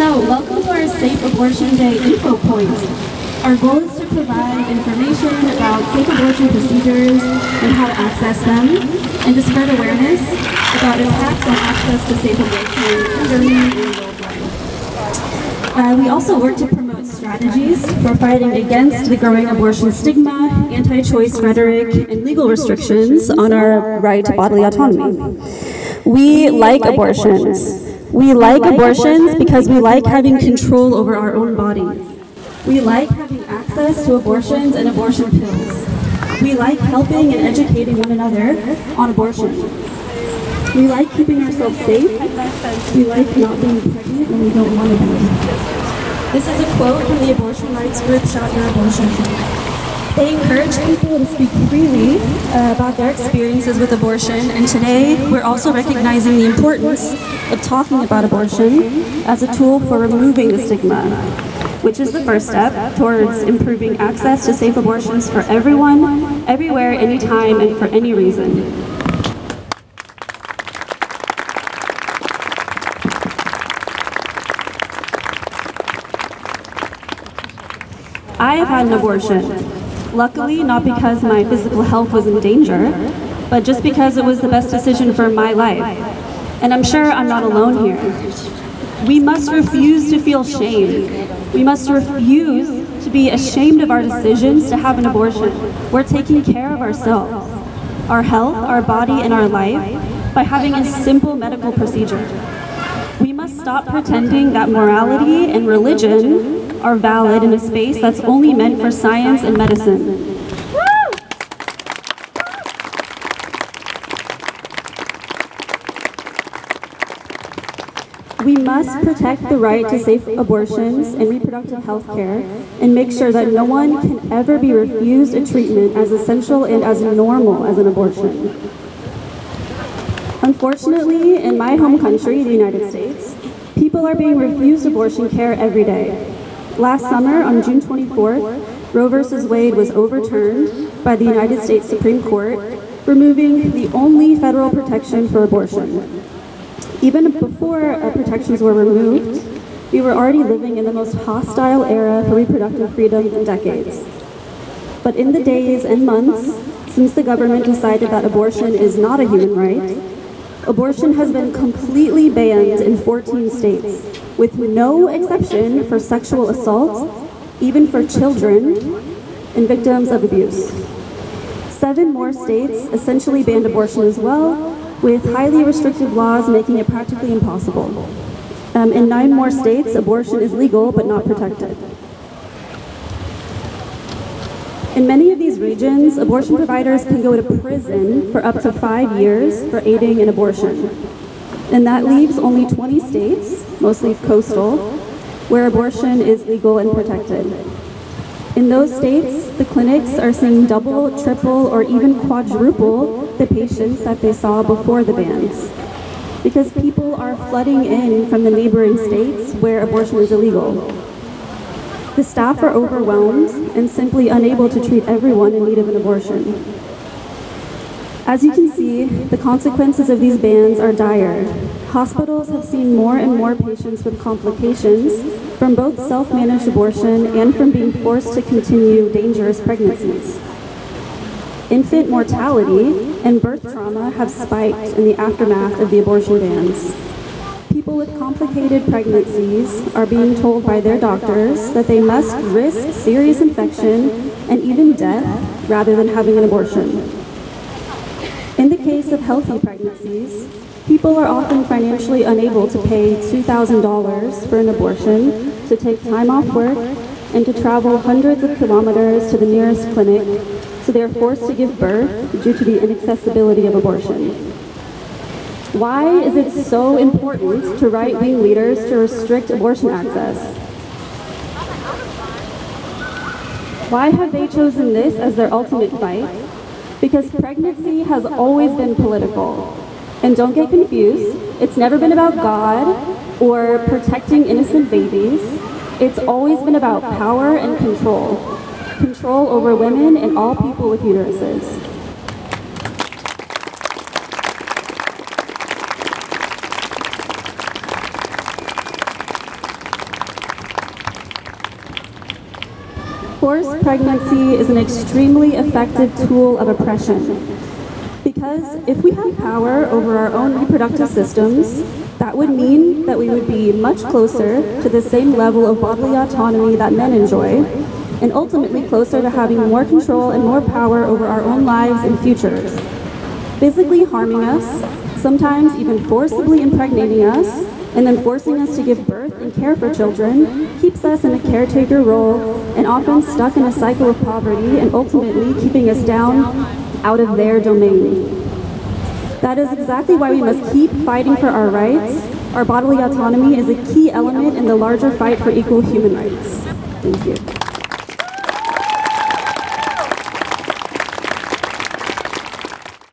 So, welcome to our Safe Abortion Day info point. Our goal is to provide information about safe abortion procedures and how to access them, and to spread awareness about impacts on access to safe abortion. Uh, we also work to promote strategies for fighting against the growing abortion stigma, anti-choice rhetoric, and legal restrictions on our right to bodily autonomy. We like abortions. We like abortions because we like having control over our own bodies. We like having access to abortions and abortion pills. We like helping and educating one another on abortion. We like keeping ourselves safe. We like not being pregnant when we don't want to be. This is a quote from the abortion rights group Shout Your Abortion. They encourage people to speak freely uh, about their experiences with abortion, and today we're also recognizing the importance of talking about abortion as a tool for removing the stigma, which is the first step towards improving access to safe abortions for everyone, everywhere, anytime, and for any reason. I have had an abortion. Luckily, not because my physical health was in danger, but just because it was the best decision for my life. And I'm sure I'm not alone here. We must refuse to feel shame. We must refuse to be ashamed of our decisions to have an abortion. We're taking care of ourselves, our health, our body, and our life by having a simple medical procedure. We must stop pretending that morality and religion are valid in a space that's only meant for science and medicine. We must protect the right to safe abortions and reproductive health care and make sure that no one can ever be refused a treatment as essential and as normal as an abortion. Unfortunately, in my home country, the United States, people are being refused abortion care every day. Last summer, on June 24th, Roe v. Wade was overturned by the United States Supreme Court, removing the only federal protection for abortion. Even before uh, protections were removed, we were already living in the most hostile era for reproductive freedom in decades. But in the days and months since the government decided that abortion is not a human right, abortion has been completely banned in 14 states, with no exception for sexual assault, even for children and victims of abuse. Seven more states essentially banned abortion as well, with highly restrictive laws making it practically impossible. Um, in nine more states, abortion is legal but not protected. In many of these regions, abortion providers can go to prison for up to five years for aiding an abortion. And that leaves only 20 states, mostly coastal, where abortion is legal and protected. In those states, the clinics are seeing double, triple, or even quadruple the patients that they saw before the bans. Because people are flooding in from the neighboring states where abortion is illegal. The staff are overwhelmed and simply unable to treat everyone in need of an abortion. As you can see, the consequences of these bans are dire. Hospitals have seen more and more patients with complications from both self-managed abortion and from being forced to continue dangerous pregnancies. Infant mortality and birth trauma have spiked in the aftermath of the abortion bans. People with complicated pregnancies are being told by their doctors that they must risk serious infection and even death rather than having an abortion. In the case of healthy pregnancies, people are often financially unable to pay $2,000 for an abortion, to take time off work, and to travel hundreds of kilometers to the nearest clinic, so they are forced to give birth due to the inaccessibility of abortion. Why is it so important to right-wing leaders to restrict abortion access? Why have they chosen this as their ultimate fight? Because pregnancy has always been political. And don't get confused, it's never been about God or protecting innocent babies. It's always been about power and control. Control over women and all people with uteruses. Forced pregnancy is an extremely effective tool of oppression. Because if we have power over our own reproductive systems, that would mean that we would be much closer to the same level of bodily autonomy that men enjoy, and ultimately closer to having more control and more power over our own lives and futures. Physically harming us, sometimes even forcibly impregnating us, and then forcing us to give birth and care for children keeps us in a caretaker role and often stuck in a cycle of poverty and ultimately keeping us down out of their domain. That is exactly why we must keep fighting for our rights. Our bodily autonomy is a key element in the larger fight for equal human rights. Thank you.